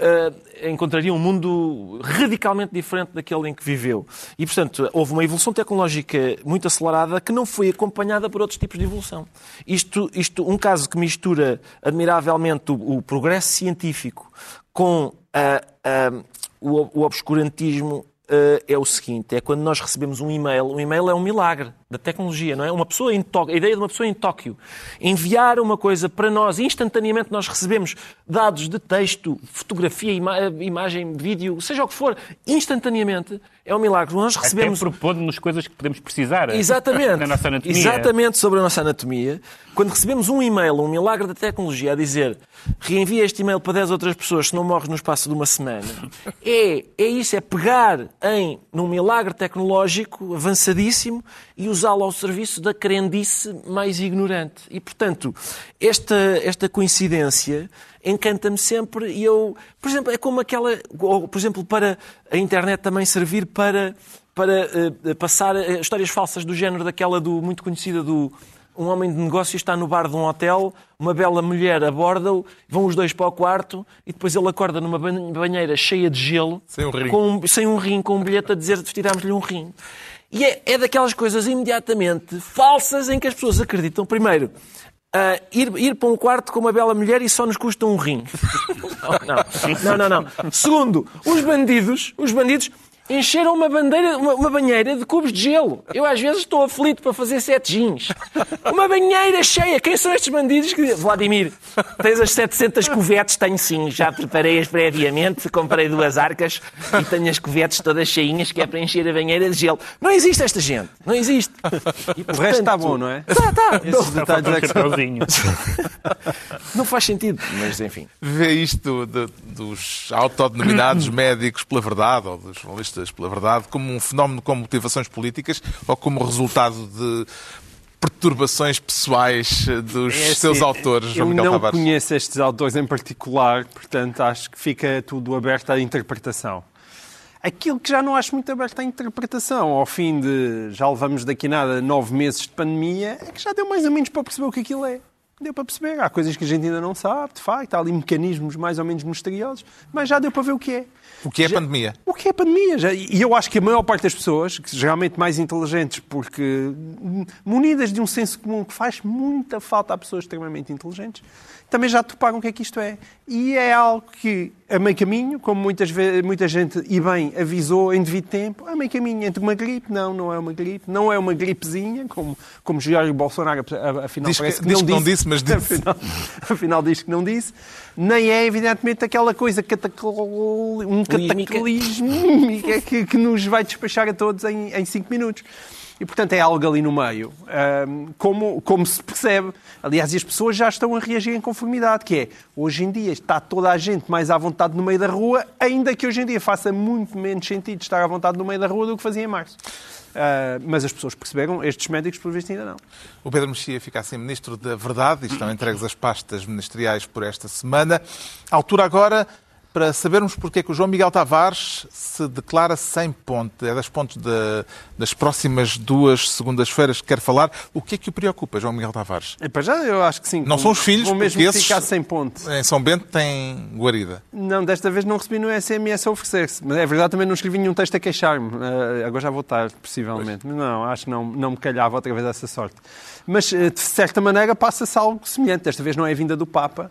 Eh, encontraria um mundo radicalmente diferente daquele em que viveu. E, portanto, houve uma evolução tecnológica muito acelerada que não foi acompanhada por outros tipos de evolução. Isto, isto um caso que mistura admiravelmente o, o progresso científico com ah, ah, o, o obscurantismo eh, é o seguinte: é quando nós recebemos um e-mail. Um e-mail é um milagre da tecnologia, não é? Uma pessoa em Tóquio, a ideia de uma pessoa em Tóquio enviar uma coisa para nós, instantaneamente nós recebemos dados de texto, fotografia, ima- imagem, vídeo, seja o que for, instantaneamente, é um milagre. Nós recebemos. Até propondo-nos coisas que podemos precisar Exatamente. na nossa anatomia. Exatamente sobre a nossa anatomia. Quando recebemos um e-mail, um milagre da tecnologia, a dizer reenvia este e-mail para 10 outras pessoas se não morres no espaço de uma semana, é, é isso, é pegar em, num milagre tecnológico avançadíssimo e usá-lo ao serviço da crendice mais ignorante. E, portanto, esta, esta coincidência encanta-me sempre e eu, por exemplo, é como aquela, ou, por exemplo, para a internet também servir para, para eh, passar eh, histórias falsas do género daquela do muito conhecida do um homem de negócio está no bar de um hotel, uma bela mulher aborda-o, vão os dois para o quarto e depois ele acorda numa ban- banheira cheia de gelo, Sem um rim. com um, sem um rim, com um bilhete a dizer tirámos-lhe um rim. E é, é daquelas coisas imediatamente falsas em que as pessoas acreditam, primeiro, ah, ir, ir para um quarto com uma bela mulher e só nos custa um rim. Não, não, não. não. Segundo, os bandidos, os bandidos encheram uma, bandeira, uma, uma banheira de cubos de gelo. Eu às vezes estou aflito para fazer sete gins. Uma banheira cheia. Quem são estes bandidos? que- Vladimir, tens as 700 covetes? Tenho sim, já preparei-as previamente, comprei duas arcas e tenho as covetes todas cheinhas que é para encher a banheira de gelo. Não existe esta gente. Não existe. E, O resto está bom, não é? Tá, tá. Esses Só detalhes falta um é que. Não faz sentido. Mas enfim. Vê isto de- dos autodenominados médicos pela verdade, ou dos jornalistas pela verdade, como um fenómeno com motivações políticas ou como resultado de perturbações pessoais dos É assim, seus autores, Eu João Miguel não Tavares? conheço estes autores em particular, portanto acho que fica tudo aberto à interpretação. Aquilo que já não acho muito aberto à interpretação, ao fim de já levamos daqui nada nove meses de pandemia, é que já deu mais ou menos para perceber o que aquilo é. Deu para perceber. Há coisas que a gente ainda não sabe, de facto, há ali mecanismos mais ou menos misteriosos, mas já deu para ver o que é. O que é Já- pandemia? O que é pandemia? Já- E eu acho que a maior parte das pessoas, que geralmente mais inteligentes, porque munidas de um senso comum que faz muita falta a pessoas extremamente inteligentes, também já toparam o que é que isto é. E é algo que, a meio caminho, como muitas vezes, muita gente e bem avisou em devido tempo, a meio caminho entre uma gripe, não, não é uma gripe, não é uma gripezinha, como, como Jair Bolsonaro afinal Diz que- parece que, diz não que não disse, mas disse. Afinal, afinal diz que não disse. Nem é, evidentemente, aquela coisa catacl... um cataclismo que, que, nos vai despachar a todos em, em cinco minutos. E, portanto, é algo ali no meio. Como, como se percebe. Aliás, as pessoas já estão a reagir em conformidade, que é, hoje em dia está toda a gente mais à vontade no meio da rua, ainda que hoje em dia faça muito menos sentido estar à vontade no meio da rua do que fazia em março. Ah, mas as pessoas perceberam, estes médicos, por visto, ainda não. O Pedro Mexia fica assim Ministro da Verdade e estão entregues as pastas ministeriais por esta semana. A altura agora para sabermos porque é que o João Miguel Tavares se declara sem ponte. É das pontes de- das próximas duas segundas-feiras que quer falar. O que é que o preocupa, João Miguel Tavares? E para já, eu acho que sim. Não são os filhos, Vão mesmo esses- ficar sem ponte. Em São Bento tem guarida. Não, desta vez não recebi no SMS a oferecer-se. Mas é verdade, também não escrevi nenhum texto a queixar-me. Eh, agora já vou tarde, possivelmente. Mas Não, acho que não, não me calhava outra vez essa sorte. Mas, eh, de certa maneira, passa-se algo semelhante. Desta vez não é vinda do Papa.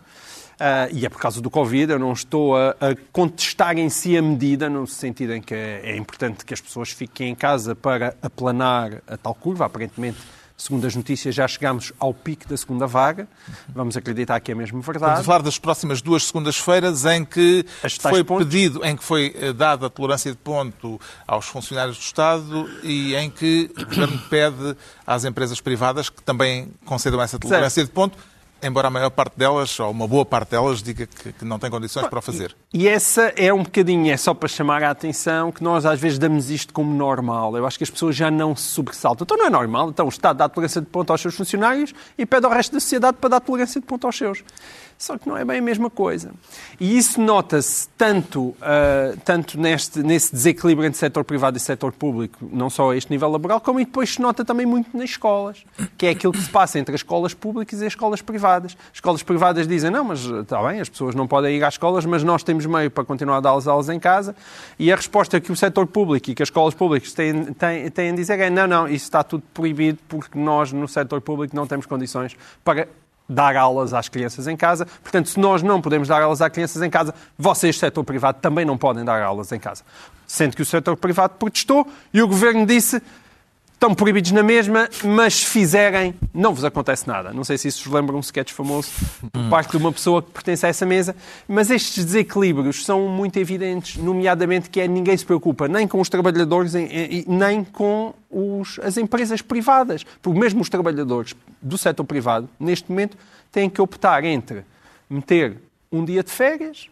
Uh, e é por causa do Covid, eu não estou a, a, contestar em si a medida, no sentido em que é, é importante que as pessoas fiquem em casa para aplanar a tal curva. Aparentemente, segundo as notícias, já chegámos ao pico da segunda vaga. Vamos acreditar que é mesmo verdade. Vamos falar das próximas duas segundas-feiras em que foi pontos. pedido, em que foi eh, dada a tolerância de ponto aos funcionários do Estado e em que o Governo pede às empresas privadas que também concedam essa tolerância certo. de ponto embora a maior parte delas, ou uma boa parte delas, diga que, que, não tem condições para o fazer. E essa é um bocadinho, é só para chamar a atenção que nós às vezes damos isto como normal. Eu acho que as pessoas já não se sobressaltam. Então não é normal. Então o Estado dá tolerância de ponto aos seus funcionários e pede ao resto da sociedade para dar tolerância de ponto aos seus. Só que não é bem a mesma coisa. E isso nota-se tanto, uh, tanto neste, nesse desequilíbrio entre setor privado e setor público, não só a este nível laboral, como depois se nota também muito nas escolas, que é aquilo que se passa entre as escolas públicas e as escolas privadas. As escolas privadas dizem, não, mas está bem, as pessoas não podem ir às escolas, mas nós temos meio para continuar a dar as aulas em casa. E a resposta que o setor público e que as escolas públicas têm, têm, têm a dizer é, não, não, isso está tudo proibido porque nós no setor público não temos condições para dar aulas às crianças em casa. Portanto, se nós não podemos dar aulas às crianças em casa, vocês, setor privado, também não podem dar aulas em casa. Sendo que o setor privado protestou e o governo disse estão proibidos na mesma, mas se fizerem, não vos acontece nada. Não sei se isso vos lembra um sketch famoso por parte de uma pessoa que pertence a essa mesa, mas estes desequilíbrios são muito evidentes, nomeadamente que é ninguém se preocupa nem com os trabalhadores nem com os, as empresas privadas. Porque mesmo os trabalhadores do setor privado, neste momento, têm que optar entre meter um dia de férias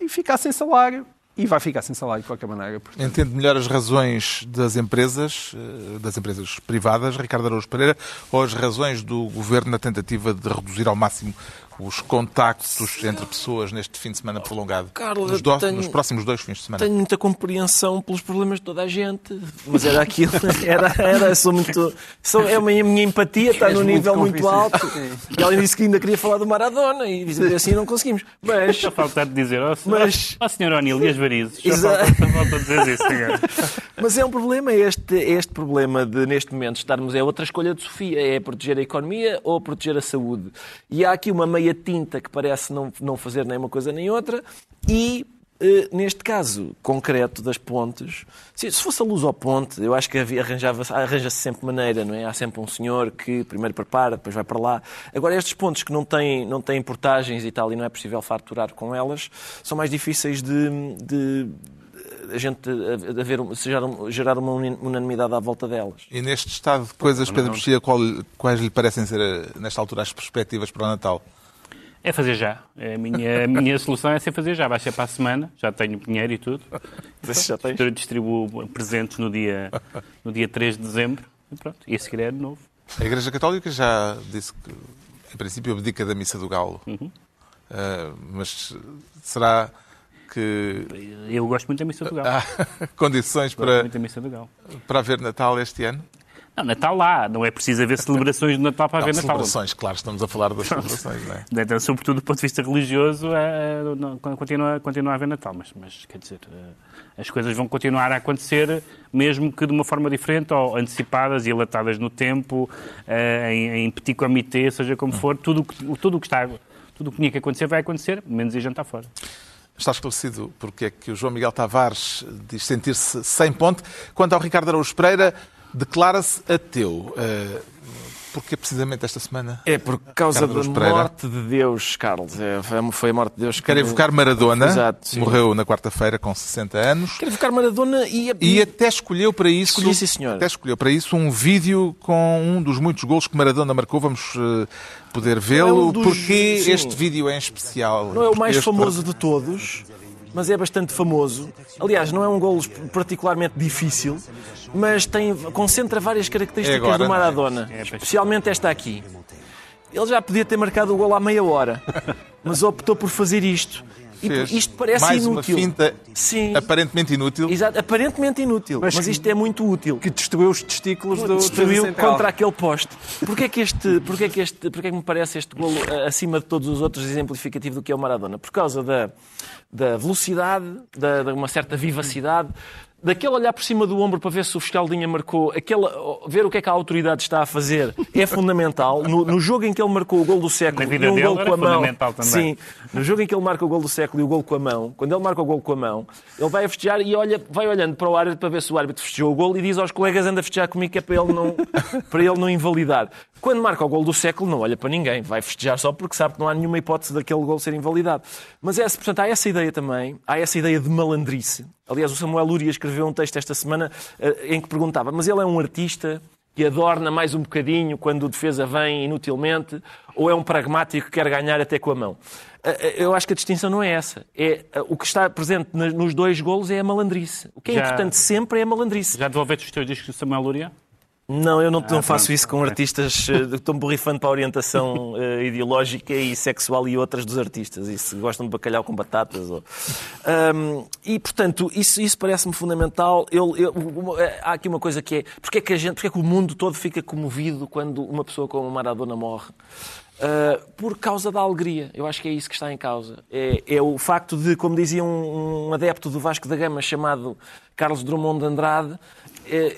e ficar sem salário e vai ficar sem salário de qualquer maneira. Portanto. Melhor as razões das empresas, eh, das empresas privadas, Ricardo Araújo Pereira, ou as razões do governo na tentativa de reduzir ao máximo os contactos entre pessoas neste fim de semana prolongado? Carlos, nos, do... tenho, nos próximos dois fins de semana. Tenho muita compreensão pelos problemas de toda a gente, mas era aquilo, era, era sou muito. Sou, é uma, a minha empatia está num nível muito, alto. E ela disse que ainda queria falar do Maradona e dizer assim não conseguimos. Mas. Só falta dizer, ó oh, mas... oh, senhor O'Neill e as varizes. Só falta, falta dizer isso agora. Mas é um problema, este, este problema de neste momento estarmos. É outra escolha de Sofia, é proteger a economia ou proteger a saúde. E há aqui uma meia meia tinta que parece não, não fazer nem uma coisa nem outra, e eh, neste caso concreto das pontes, se, fosse a luz ao ponte, eu acho que arranjava-se arranja sempre maneira, não é? Há sempre um senhor que primeiro prepara, depois vai para lá. Agora, estes pontos que não têm, não têm portagens e tal, e não é possível faturar com elas, são mais difíceis de, de a gente a, a ver, gerar uma unanimidade à volta delas. E neste estado de coisas, Pedro Mexia, quais lhe parecem ser, eh, nesta altura, as perspectivas para o Natal? É fazer já. A minha, a minha solução é ser fazer já. Vai ser para a semana, já tenho dinheiro e tudo. Já tens. Distribuo presentes no dia, no dia 3 de dezembro e pronto. E a seguir é de novo. A Igreja Católica já disse que, em princípio, abdica da Missa do Galo. Uhum. Uh, mas será que. Eu gosto muito da Missa do Galo. Há condições gosto para, muito da Missa do Galo. para haver Natal este ano? Não, Natal lá. Não é preciso haver celebrações de Natal para não, haver Natal. celebrações, claro, estamos a falar das celebrações, não é? Então, sobretudo do ponto de vista religioso, é, continua, continua a haver Natal. Mas, mas, quer dizer, é, as coisas vão continuar a acontecer, mesmo que de uma forma diferente, ou antecipadas e alatadas no tempo, é, em, em petit comité, seja como for. Tudo o tudo que está... Tudo o que tinha que acontecer vai acontecer, menos ir jantar fora. Está esclarecido porque é que o João Miguel Tavares diz sentir-se sem ponte. Quanto ao Ricardo Araújo Pereira, declara-se ateu. Uh, Porquê precisamente esta semana? É por causa da morte de Deus, Carlos. É, foi a morte de Deus que... Quer evocar Maradona, Exato, morreu na quarta-feira com 60 anos. Quer evocar Maradona e... E até escolheu para isso... Escolhi, sim, senhor. Até escolheu para isso um vídeo com um dos muitos gols que Maradona marcou. Vamos uh, poder vê-lo. É um dos... Porquê sim. este vídeo é em especial? Não é o mais famoso de todos mas é bastante famoso. Aliás, não é um golo particularmente difícil, mas tem, concentra várias características é do Maradona, é, especialmente esta aqui. Ele já podia ter marcado o gol há meia hora, mas optou por fazer isto. E isto parece Mais inútil. uma finta Sim. aparentemente inútil. Exato, aparentemente inútil, mas, mas isto é muito útil. Que destruiu os testículos do Destruiu contra aquele poste. Porquê é que, este, porquê é que, este, porquê é que me parece este golo acima de todos os outros exemplificativo do que é o Maradona? Por causa da, da velocidade, da, de uma certa vivacidade, daquele olhar por cima do ombro para ver se o fiscal de linha marcou, aquele, ver o que é que a autoridade está a fazer, é fundamental. No, no jogo em que ele marcou o gol do século e dele gol com a mão. Sim, no jogo em que ele marca o gol do século e o gol com a mão, quando ele marca o gol com a mão, ele vai a festejar e olha, vai olhando para o árbitro para ver se o árbitro festejou o gol e diz aos colegas anda a festejar comigo que é para ele não, para ele não invalidar. Quando marca o gol do século, não olha para ninguém, vai festejar só porque sabe que não há nenhuma hipótese daquele gol ser invalidado. Mas, é, portanto, há essa ideia também, há essa ideia de malandrice. Aliás, o Samuel Luria escreveu um texto esta semana eh, em que perguntava, mas ele é um artista que adorna mais um bocadinho quando o defesa vem inutilmente, ou é um pragmático que quer ganhar até com a mão? Eh, eh, Eu acho que a distinção não é essa. É, o que está presente nos dois golos é a malandrice. O que é Já- importante sempre é a malandrice. Já devolveste os teus discos do Samuel Luria? Não, eu não, Ah, não faço isso com artistas. eh, Estou-me borrifando para a orientação eh, ideológica e sexual e outras dos artistas. E se gostam de bacalhau com batatas. Ou... Ahm, e, portanto, isso, isso parece-me fundamental. Eu, eu- eh, há aqui uma coisa que é. Porque é que, a gente, porque é que o mundo todo fica comovido quando uma pessoa como Maradona morre? Ah, por causa da alegria. Eu acho que é isso que está em causa. É, é o facto de, como dizia um, um adepto do Vasco da Gama chamado Carlos Drummond de Andrade,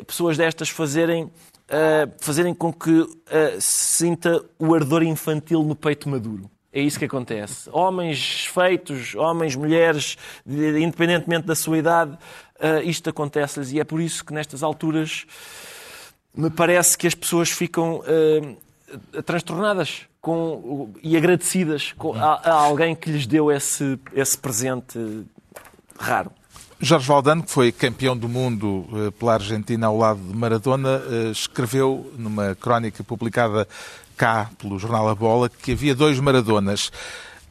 pessoas destas fazerem, ah, fazerem com que ah, se sinta o ardor infantil no peito maduro. É isso que acontece. Homens feitos, homens, mulheres, de- independentemente da sua idade, ah, isto acontece-lhes e é por isso que nestas alturas me parece que as pessoas ficam eh, transtornadas com, e agradecidas com, a, a alguém que lhes deu esse, esse presente raro. Jorge Valdano, que foi campeão do mundo eh, pela Argentina ao lado de Maradona, eh, escreveu numa crónica publicada cá pelo jornal A Bola que havia dois Maradonas.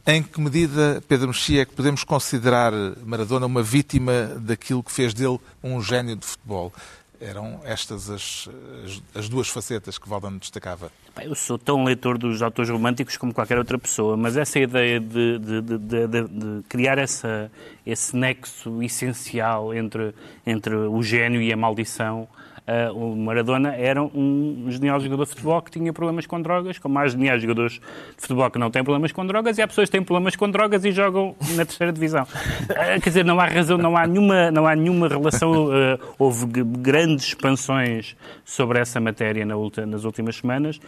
Em que medida, Pedro Mexia, é que podemos considerar Maradona uma vítima daquilo que fez dele um gênio de futebol? Eram estas as, as- as duas facetas que Valdano destacava. Eu sou tão leitor dos autores românticos como qualquer outra pessoa, mas essa ideia de, de- de- de- de- de criar essa, esse nexo essencial entre, entre o gênio e a maldição. Ah, o Maradona era um genial jogador de futebol que tinha problemas com drogas, como há geniais jogadores de futebol que não têm problemas com drogas, e há pessoas que têm problemas com drogas e jogam na terceira divisão. Ah, quer dizer, não há razão, não há nenhuma, não há nenhuma relação. ah, houve grandes expansões sobre essa matéria na ulti- nas últimas semanas.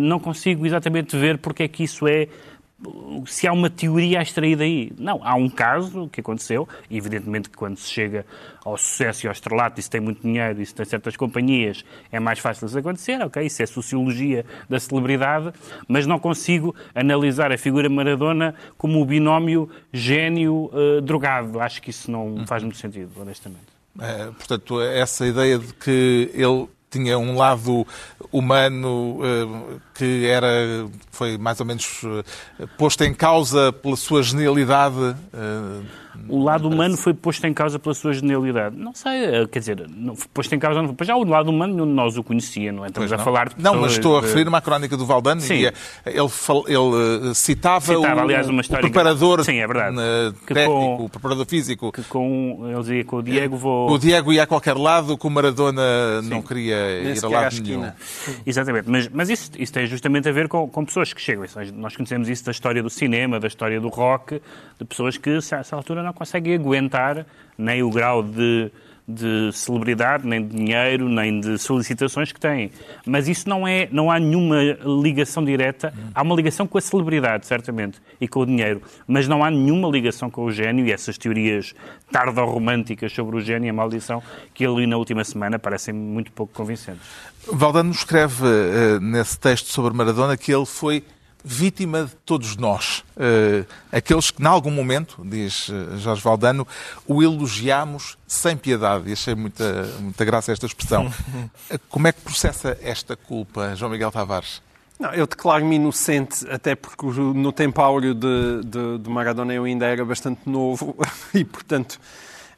Não consigo exatamente ver porque é que isso é se há uma teoria a extrair daí. Não, há um caso que aconteceu, e evidentemente que quando se chega ao sucesso e ao estrelato, se tem muito dinheiro, se tem certas companhias, é mais fácil isso acontecer, ok, isso é sociologia da celebridade, mas não consigo analisar a figura Maradona como o binómio gênio-drogado. Acho que isso não faz muito sentido, honestamente. Eh, portanto, essa ideia de que ele tinha um lado humano eh, que era foi mais ou menos eh, posto em causa pela sua genialidade. O lado humano foi posto em causa pela sua genialidade. Não sei, eh, quer dizer, não foi posto em causa, não já o lado humano nenhum de nós o conhecia, não é? Estamos Pois a falar de Não, mas pessoas estou a referir-me à crónica do Valdano Sim. e eh, ele, fal- ele eh, citava, Citava, o, aliás, uma o história- preparador Sim, é verdade. técnico, com- o preparador físico. que com, ele dizia com o Diego vou... O Diego ia a qualquer lado, que o Maradona não queria Nem ir a lado nenhum. Exatamente, mas, mas isso, isso tem justamente a ver com, com pessoas que chegam. Nós conhecemos isso da história do cinema, da história do rock, de pessoas que, a essa altura, não conseguem aguentar nem o grau de, de celebridade, nem de dinheiro, nem de solicitações que têm. Mas isso não é, não há nenhuma ligação direta. Há uma ligação com a celebridade, certamente, e com o dinheiro, mas não há nenhuma ligação com o gênio e essas teorias tardo-românticas sobre o gênio e a maldição que ele li na última semana parecem muito pouco convincentes. Valdano escreve eh, nesse texto sobre Maradona que ele foi vítima de todos nós. Eh, aqueles que, em algum momento, diz eh, Jorge Valdano, o elogiamos sem piedade. E achei muita, muita graça esta expressão. Como é que processa esta culpa, João Miguel Tavares? Não, eu declaro-me inocente, até porque no tempo áureo de, de, de Maradona eu ainda era bastante novo e, portanto,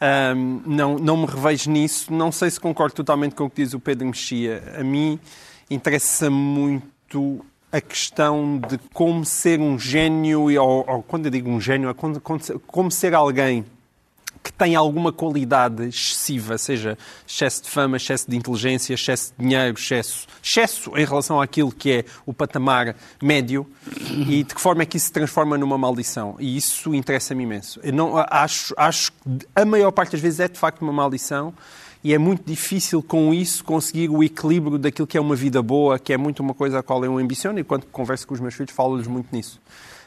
ahm, não, não me revejo nisso. Não sei se concordo totalmente com o que diz o Pedro Mexia. A mim interessa muito a questão de como ser um gênio, ou, ou quando eu digo um gênio, é quando- como ser alguém que tem alguma qualidade excessiva, seja excesso de fama, excesso de inteligência, excesso de dinheiro, excesso, excesso em relação àquilo que é o patamar médio, e de que forma é que isso se transforma numa maldição. E isso interessa-me imenso. Eu não, acho, acho que a maior parte das vezes é de facto uma maldição e é muito difícil com isso conseguir o equilíbrio daquilo que é uma vida boa, que é muito uma coisa a qual eu ambiciono e quando converso com os meus filhos falo-lhes muito nisso.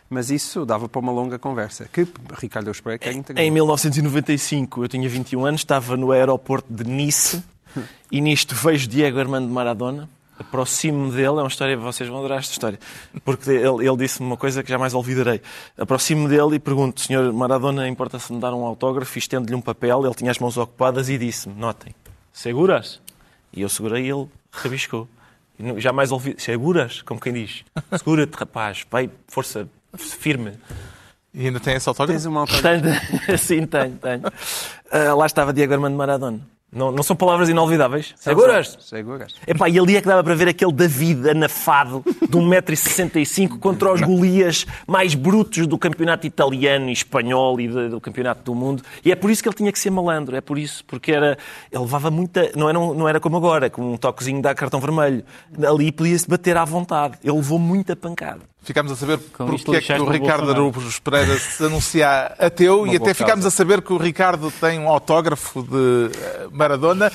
Mas isso dava para uma longa conversa. Que Ricardo eu espero que é Em 1995, eu tinha 21 anos, estava no aeroporto de Nice e nisto vejo Diego Armando Maradona, aproximo-me dele, é uma história, vocês vão adorar esta história, porque ele, ele disse-me uma coisa que jamais olvidarei. Aproximo-me dele e pergunto, senhor Maradona, importa-se me dar um autógrafo? E estendo-lhe um papel, ele tinha as mãos ocupadas e disse-me, notem, seguras? E eu segurei e ele rabiscou. E jamais ouvi, seguras? Como quem diz, segura-te rapaz, vai, força, firme. E ainda tem esse autógrafo? Tens uma autógrafo. Sim, tenho, tenho. Ah, lá estava Diego Armando Maradona. Não, não são palavras inolvidáveis? Seguras? Seguras. Epá, e ali é que dava para ver aquele David anafado de 1,65m contra os Golias mais brutos do campeonato italiano e espanhol e de- do campeonato do mundo. E é por isso que ele tinha que ser malandro, é por isso, porque era, ele levava muita. Não era, não era como agora, com um toquezinho dá cartão vermelho. Ali podia-se bater à vontade. Ele levou muita pancada. Ficámos a saber Com porque isto é que o Ricardo. Araújo Pereira se anuncia ateu e boa até ficámos causa. a saber que o Ricardo tem um autógrafo de eh, Maradona.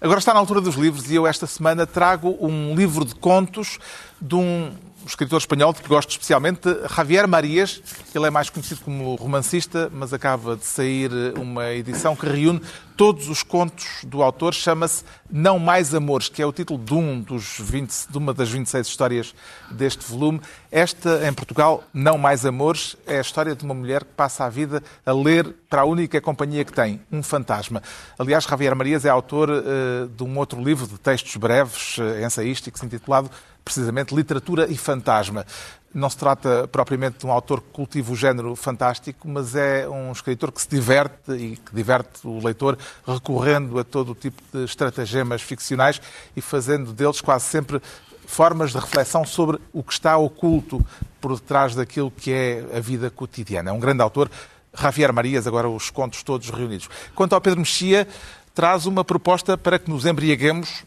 Agora está na altura dos livros e eu esta semana trago um livro de contos de um escritor espanhol que gosto especialmente, Javier Marias. Ele é mais conhecido como romancista, mas acaba de sair uma edição que reúne todos os contos do autor. Chama-se Não Mais Amores, que é o título de, um dos 20, de uma das 26 histórias deste volume. Esta, em Portugal, Não Mais Amores, é a história de uma mulher que passa a vida a ler para a única companhia que tem, um fantasma. Aliás, Javier Marias é autor eh, de um outro livro de textos breves, eh, ensaísticos, intitulado precisamente Literatura e Fantasma. Não se trata propriamente de um autor que cultiva o género fantástico, mas é um escritor que se diverte e que diverte o leitor recorrendo a todo o tipo de estratagemas ficcionais e fazendo deles quase sempre formas de reflexão sobre o que está oculto por detrás daquilo que é a vida cotidiana. É um grande autor. Javier Marias, agora os contos todos reunidos. Quanto ao Pedro Mexia, traz uma proposta para que nos embriaguemos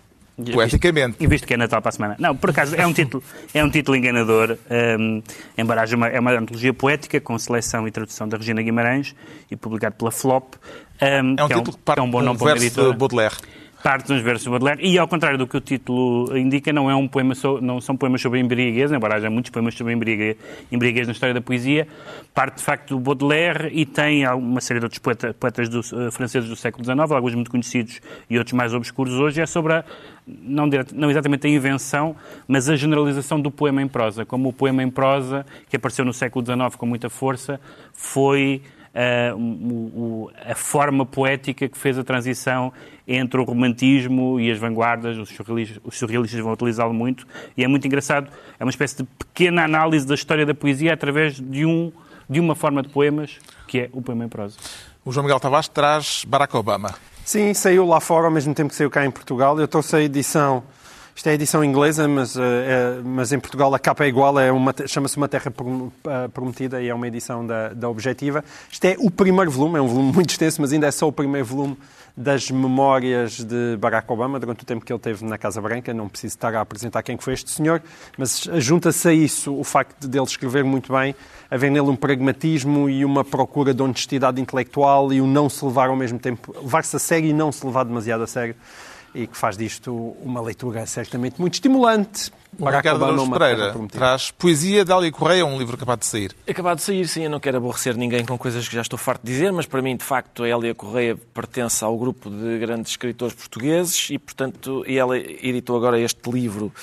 poeticamente. E visto que é Natal para a semana. Não, por acaso, é um título, é um título enganador, um, embora haja uma, é uma antologia poética com seleção e tradução da Regina Guimarães e publicado pela Flop. um, É um que título que parte é um bom um nome para verso editora. de Baudelaire. Parte nos versos de Baudelaire. E ao contrário do que o título indica não é um poema so- não são poemas sobre a embriaguez embora haja muitos poemas sobre a embriague- embriaguez na história da poesia. Parte de facto do Baudelaire e tem uma série de outros poeta- poetas do- eh, franceses do século XIX alguns muito conhecidos e outros mais obscuros. Hoje é sobre a não, direta- não exatamente a invenção, mas a generalização do poema em prosa. Como o poema em prosa, que apareceu no século XIX com muita força, foi ah, o- o- a forma poética que fez a transição entre o romantismo e as vanguardas. Os surrealistas, os surrealistas vão utilizá-lo muito. E é muito engraçado. É uma espécie de pequena análise da história da poesia através de, um, de uma forma de poemas, que é o poema em prosa. O João Miguel Tavares traz Barack Obama. Sim, saiu lá fora ao mesmo tempo que saiu cá em Portugal. Eu trouxe a edição, isto é a edição inglesa, mas, eh, é- mas em Portugal a capa é igual, é uma, chama-se Uma Terra eh, Prometida e é uma edição da, da Objetiva. Isto é o primeiro volume, é um volume muito extenso, mas ainda é só o primeiro volume das memórias de Barack Obama durante o tempo que ele teve na Casa Branca. Não preciso estar a apresentar quem foi este senhor, mas junta-se a isso o facto de ele escrever muito bem, haver nele um pragmatismo e uma procura de honestidade intelectual e o não se levar ao mesmo tempo, levar-se a sério e não se levar demasiado a sério. E que faz disto uma leitura certamente muito estimulante. O Ricardo Araújo Pereira traz Poesia de Dália Correia, um livro acabado de sair. Acabado de sair, sim, eu não quero aborrecer ninguém com coisas que já estou farto de dizer, mas para mim, de facto, a Hélia Correia pertence ao grupo de grandes escritores portugueses e, portanto, e ela editou agora este livro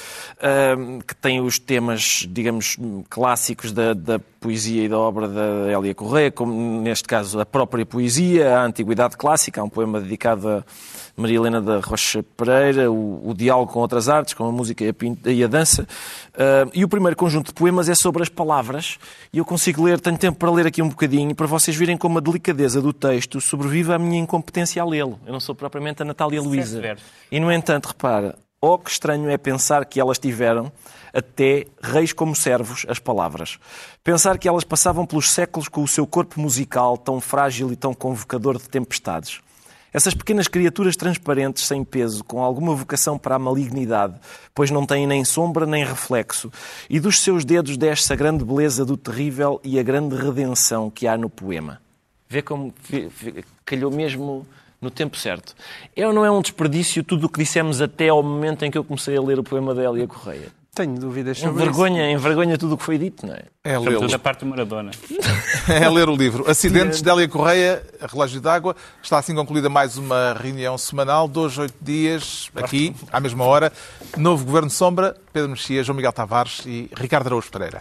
ahm, que tem os temas, digamos, clássicos da, da poesia e da obra da Hélia Correia, como neste caso a própria poesia, a antiguidade clássica, há um poema dedicado a Maria Helena da Rocha Pereira, o, o diálogo com outras artes, com a música e a, pin- e a dança. Ah, e o primeiro conjunto de poemas é sobre as palavras, e eu consigo ler, tenho tempo para ler aqui um bocadinho, para vocês verem como a delicadeza do texto sobrevive à minha incompetência a lê-lo. Eu não sou propriamente a Natália Luísa. E, no entanto, repara, oh, que estranho é pensar que elas tiveram até reis como servos, as palavras. Pensar que elas passavam pelos séculos com o seu corpo musical tão frágil e tão convocador de tempestades. Essas pequenas criaturas transparentes, sem peso, com alguma vocação para a malignidade, pois não têm nem sombra nem reflexo, e dos seus dedos desce a grande beleza do terrível e a grande redenção que há no poema. Vê como calhou mesmo no tempo certo. É ou não é um desperdício tudo o que dissemos até ao momento em que eu comecei a ler o poema da Hélia Correia? Tenho dúvidas sobre isso. Envergonha, tudo o que foi dito, não é? É lê-lo. da parte do Maradona. É ler o livro. Acidentes de Hélia Correia, Relógio d'Água. Está assim concluída mais uma reunião semanal, dois, oito dias, aqui, à mesma hora. Novo Governo Sombra, Pedro Mexia, João Miguel Tavares e Ricardo Araújo Pereira.